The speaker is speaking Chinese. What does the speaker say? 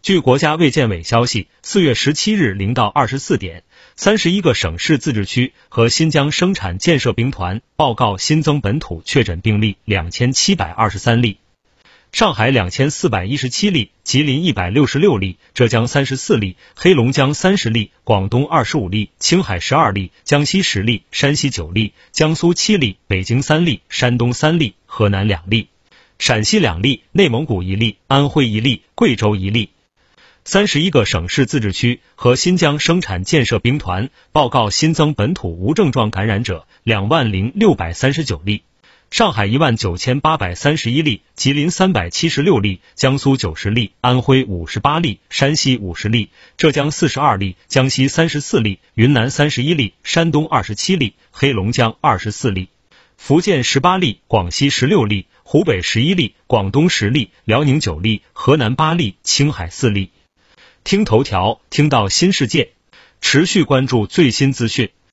据国家卫健委消息，四月十七日零到二十四点，三十一个省市自治区和新疆生产建设兵团报告新增本土确诊病例两千七百二十三例。上海两千四百一十七例，吉林一百六十六例，浙江三十四例，黑龙江三十例，广东二十五例，青海十二例，江西十例，山西九例，江苏七例，北京三例，山东三例，河南两例，陕西两例，内蒙古一例，安徽一例，贵州一例。三十一个省市自治区和新疆生产建设兵团报告新增本土无症状感染者两万零六百三十九例，上海一万九千八百三十一例，吉林三百七十六例，江苏九十例，安徽五十八例，山西五十例，浙江四十二例，江西三十四例，云南三十一例，山东二十七例，黑龙江二十四例，福建十八例，广西十六例，湖北十一例，广东十例，辽宁九例，河南八例，青海四例。听头条，听到新世界，持续关注最新资讯。